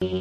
Damas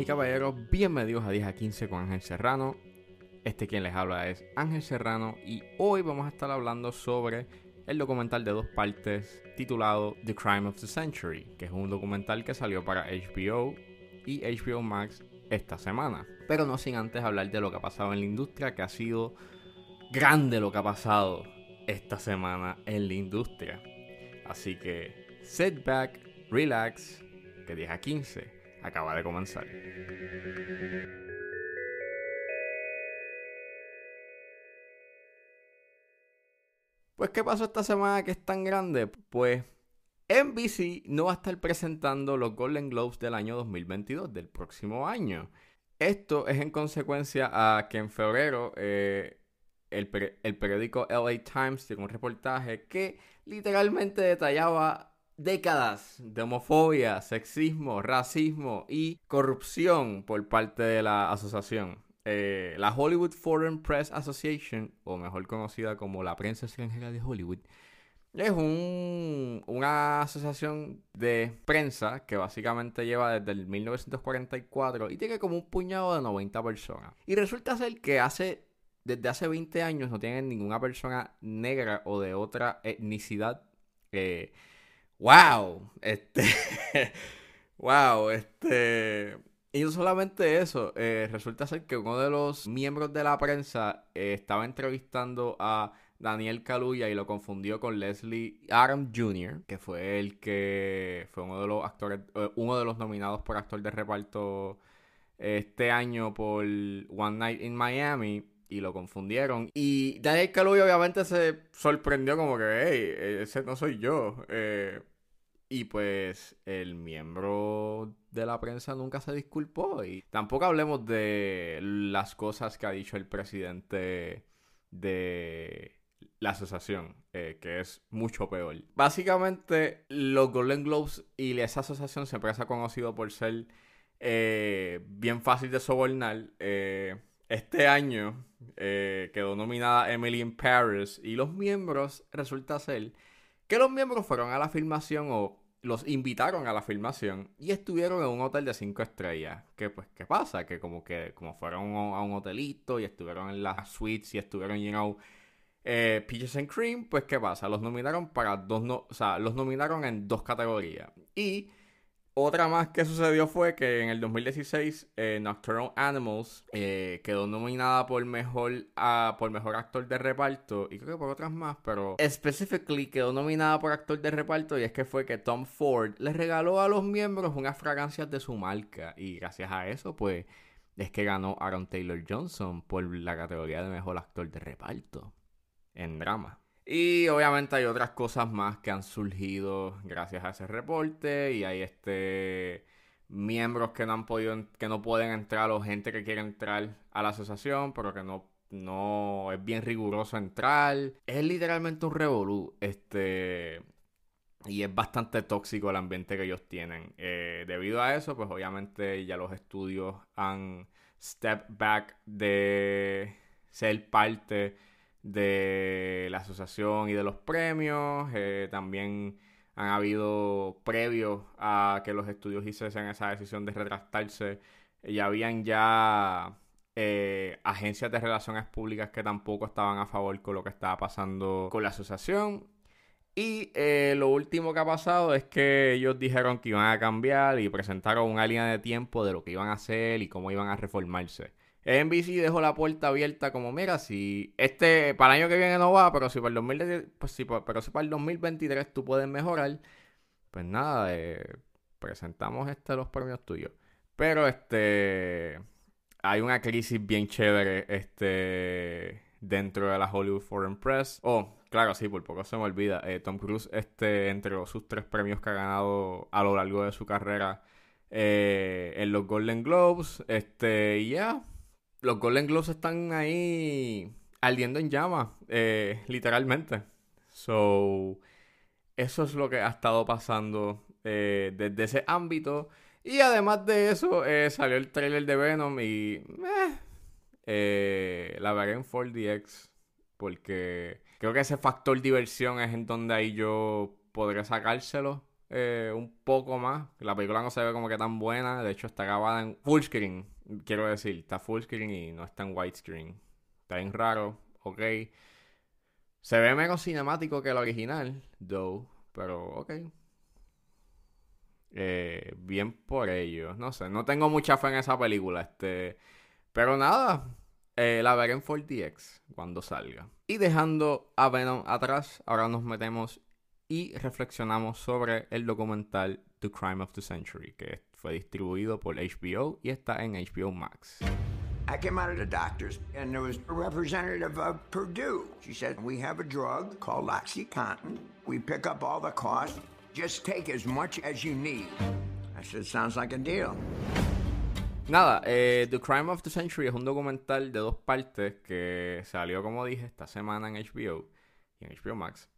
y caballeros, bienvenidos a 10 a 15 con Ángel Serrano. Este quien les habla es Ángel Serrano y hoy vamos a estar hablando sobre el documental de dos partes titulado The Crime of the Century, que es un documental que salió para HBO y HBO Max esta semana. Pero no sin antes hablar de lo que ha pasado en la industria, que ha sido grande lo que ha pasado esta semana en la industria. Así que sit back, relax, que 10 a 15 acaba de comenzar. Pues, ¿qué pasó esta semana que es tan grande? Pues NBC no va a estar presentando los Golden Globes del año 2022, del próximo año. Esto es en consecuencia a que en febrero eh, el, periódico LA Times tiene un reportaje que literalmente detallaba décadas de homofobia, sexismo, racismo y corrupción por parte de la asociación. Eh, la Hollywood Foreign Press Association, o mejor conocida como la prensa extranjera de Hollywood, es un, una asociación de prensa que básicamente lleva desde el 1944 y tiene como un puñado de 90 personas. Y resulta ser que hace, desde hace 20 años no tienen ninguna persona negra o de otra etnicidad. ¡Wow! Este. ¡Wow! Este. Y no solamente eso, eh, resulta ser que uno de los miembros de la prensa eh, estaba entrevistando a Daniel Kaluuya y lo confundió con Leslie Adam Jr., que fue el que fue uno de los actores, eh, uno de los nominados por actor de reparto este año por One Night in Miami y lo confundieron. Y Daniel Kaluuya obviamente se sorprendió como que, hey, ese no soy yo. Y pues el miembro de la prensa nunca se disculpó. Y tampoco hablemos de las cosas que ha dicho el presidente de la asociación, eh, que es mucho peor. Básicamente, los Golden Globes y esa asociación siempre se ha conocido por ser eh, bien fácil de sobornar. Eh, este año quedó nominada Emily in Paris y los miembros resulta ser que los miembros fueron a la filmación o los invitaron a la filmación y estuvieron en un hotel de cinco estrellas. Que pues, ¿qué pasa? Que como que como fueron a un hotelito y estuvieron en las suites y estuvieron llenos eh, Peaches and Cream, pues ¿qué pasa? Los nominaron para dos, no, o sea, los nominaron en dos categorías. Y otra más que sucedió fue que en el 2016 eh, Nocturnal Animals eh, quedó nominada por mejor, por mejor actor de reparto y creo que por otras más, pero específicamente quedó nominada por actor de reparto y es que fue que Tom Ford le regaló a los miembros unas fragancias de su marca y gracias a eso pues es que ganó Aaron Taylor Johnson por la categoría de mejor actor de reparto en drama. Y obviamente hay otras cosas más que han surgido gracias a ese reporte y hay este miembros que no han podido que no pueden entrar o gente que quiere entrar a la asociación pero que no no es bien riguroso entrar. Es literalmente un revolú. Este. Y es bastante tóxico el ambiente que ellos tienen. Eh, debido a eso, pues obviamente ya los estudios han step back de ser parte de la asociación y de los premios. Eh, también han habido previos a que los estudios hiciesen esa decisión de retractarse. Y habían ya eh, agencias de relaciones públicas que tampoco estaban a favor con lo que estaba pasando con la asociación. Y eh, lo último que ha pasado es que ellos dijeron que iban a cambiar y presentaron una línea de tiempo de lo que iban a hacer y cómo iban a reformarse. NBC dejó la puerta abierta como, mira, si este para el año que viene no va, pero si para el, 2000, pues, pero si para el 2023 tú puedes mejorar, pues nada, eh, presentamos este los premios tuyos. Pero este hay una crisis bien chévere este dentro de la Hollywood Foreign Press. Oh, claro, sí, por poco se me olvida. Eh, Tom Cruise, este, entre sus tres premios que ha ganado a lo largo de su carrera eh, en los Golden Globes, este, ya, los Golden Globes están ahí ardiendo en llamas, eh, literalmente. So, eso es lo que ha estado pasando eh, desde ese ámbito. Y además de eso, eh, salió el trailer de Venom y la veré en 4DX porque creo que ese factor diversión es en donde ahí yo podría sacárselo eh, un poco más. La película no se ve como que tan buena. De hecho, está grabada en full screen. Quiero decir, está full screen y no está en widescreen. Está bien raro, ok. Se ve menos cinemático que el original, though. Pero, ok. Eh, bien por ello. No sé, no tengo mucha fe en esa película. Este. Pero nada. Eh, la veré en 4DX cuando salga. Y dejando a Venom atrás, ahora nos metemos y reflexionamos sobre el documental The Crime of the Century, que fue distribuido por HBO y está en HBO Max. I came out of the doctors, and there was a representative of Purdue. She said, We have a drug called Oxycontin. We pick up all the costs. Just take as much as you need. I said, Sounds like a deal. Nada, eh, The Crime of the Century es un documental de dos partes que salió, como dije, esta semana en HBO y en HBO Max.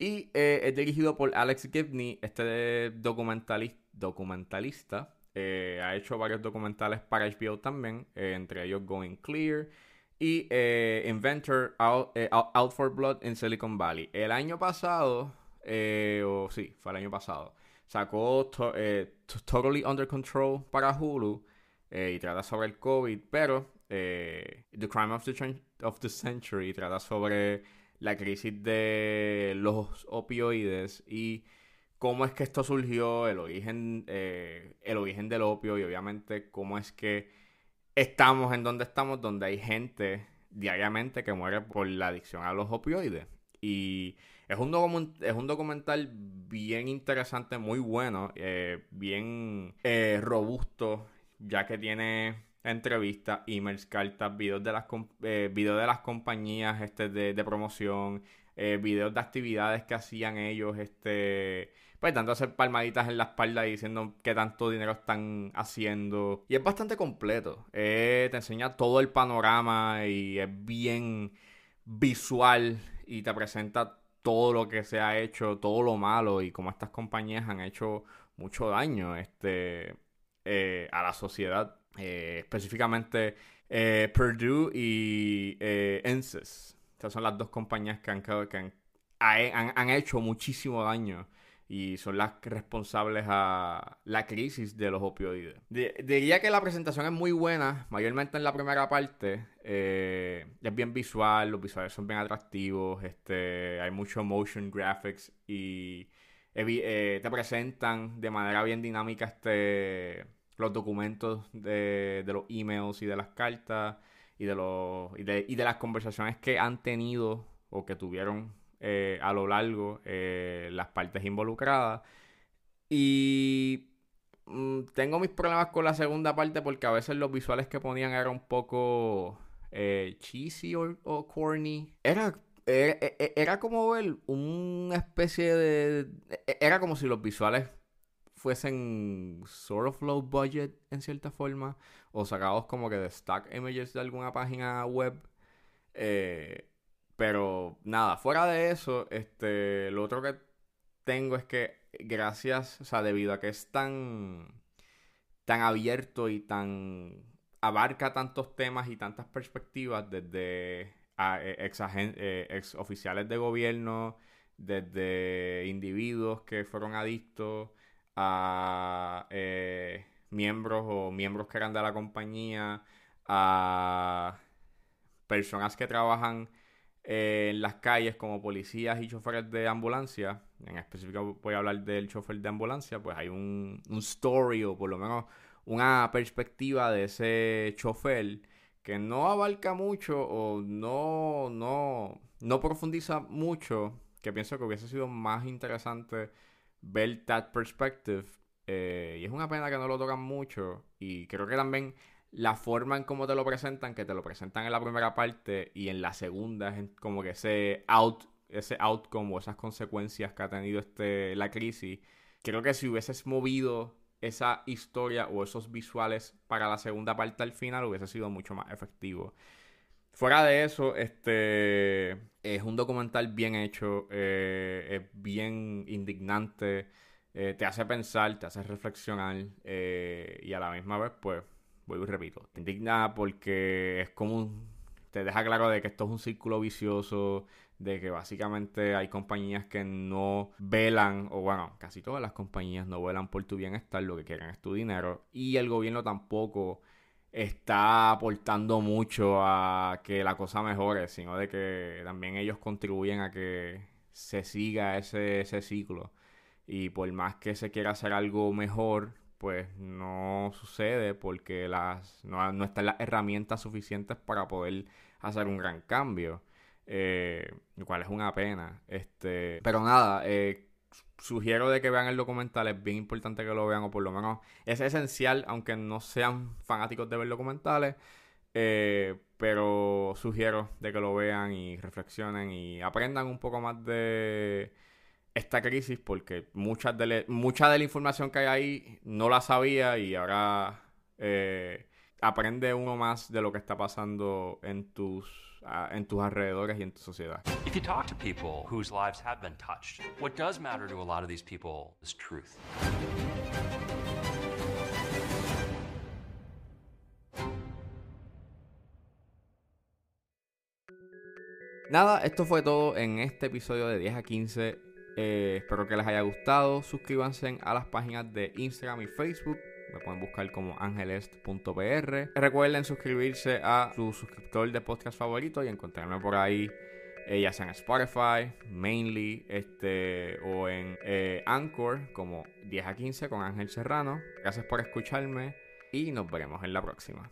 Y eh, es dirigido por Alex Gibney, este documentalista. Eh, ha hecho varios documentales para HBO también, eh, entre ellos Going Clear y Inventor Out, for Blood in Silicon Valley. El año pasado, o sí, fue el año pasado, sacó Totally Under Control para Hulu y trata sobre el COVID, pero The Crime of the, of the Century trata sobre la crisis de los opioides y cómo es que esto surgió, el origen, eh, el origen del opio y obviamente cómo es que estamos en donde estamos, donde hay gente diariamente que muere por la adicción a los opioides. Y es un, es un documental bien interesante, muy bueno, eh, bien eh, robusto, ya que tiene entrevistas, emails, cartas, videos de las, eh, videos de las compañías este, de, promoción, eh, videos de actividades que hacían ellos, este, pues tanto hacer palmaditas en la espalda y diciendo qué tanto dinero están haciendo. Y es bastante completo. Eh, te enseña todo el panorama y es bien visual y te presenta todo lo que se ha hecho, todo lo malo y cómo estas compañías han hecho mucho daño este, a la sociedad eh, específicamente eh, Purdue y eh, Estas son las dos compañías que han, que han, hecho muchísimo daño y son las responsables a la crisis de los opioides. diría que la presentación es muy buena, mayormente en la primera parte. Eh, es bien visual, los visuales son bien atractivos, este, hay mucho motion graphics y te presentan de manera bien dinámica este los documentos de, los emails y de las cartas y de, los, y de, las conversaciones que han tenido o que tuvieron eh, a lo largo eh, las partes involucradas. Y mm, tengo mis problemas con la segunda parte porque a veces los visuales que ponían eran un poco eh, cheesy o, corny. Era era, era, como ver una especie de... Era como si los visuales fuesen sort of low budget en cierta forma o sacados como que de stock images de alguna página web. Eh, pero nada, fuera de eso, este, lo otro que tengo es que gracias, o sea, debido a que es tan, tan abierto y tan abarca tantos temas y tantas perspectivas desde e, ex, eh, ex oficiales de gobierno, desde individuos que fueron adictos, a eh, miembros o miembros que eran de la compañía, a personas que trabajan eh, en las calles como policías y choferes de ambulancia, en específico voy a hablar del chofer de ambulancia, pues hay un, un story o por lo menos una perspectiva de ese chofer que no abarca mucho o no, no, no profundiza mucho, que pienso que hubiese sido más interesante ver that perspective. Eh, y es una pena que no lo tocan mucho. Y creo que también la forma en cómo te lo presentan, que te lo presentan en la primera parte y en la segunda, como que ese out, ese outcome o esas consecuencias que ha tenido este, la crisis. Creo que si hubieses movido esa historia o esos visuales para la segunda parte al final, hubiese sido mucho más efectivo. Fuera de eso, este es un documental bien hecho, eh, es bien indignante, eh, te hace pensar, te hace reflexionar eh, y a la misma vez, pues, vuelvo y repito, te indigna porque es como un, te deja claro de que esto es un círculo vicioso, de que básicamente hay compañías que no velan, o bueno, casi todas las compañías no velan por tu bienestar, lo que quieren es tu dinero, y el gobierno tampoco está aportando mucho a que la cosa mejore, sino de que también ellos contribuyen a que se siga ese, ese ciclo. Y por más que se quiera hacer algo mejor, pues no sucede porque las, no, no están las herramientas suficientes para poder hacer un gran cambio. Eh, lo cual es una pena. Este, pero nada, eh, sugiero de que vean el documental, es bien importante que lo vean, o por lo menos es esencial, aunque no sean fanáticos de ver documentales. Eh, pero sugiero de que lo vean y reflexionen y aprendan un poco más de esta crisis porque muchas de mucha de la información que hay ahí no la sabía y ahora eh, aprende uno más de lo que está pasando en tus uh, en tus alrededores y en tu sociedad. If you talk to people whose lives have been touched, what does matter to a lot of these people is truth. Nada, esto fue todo en este episodio de 10 a 15 eh, espero que les haya gustado. Suscríbanse a las páginas de Instagram y Facebook. Me pueden buscar como angelest.pr. Recuerden suscribirse a su suscriptor de podcast favorito y encontrarme por ahí, eh, ya sea en Spotify, mainly, este, o en eh, Anchor, como 10 a 15 con Ángel Serrano. Gracias por escucharme y nos veremos en la próxima.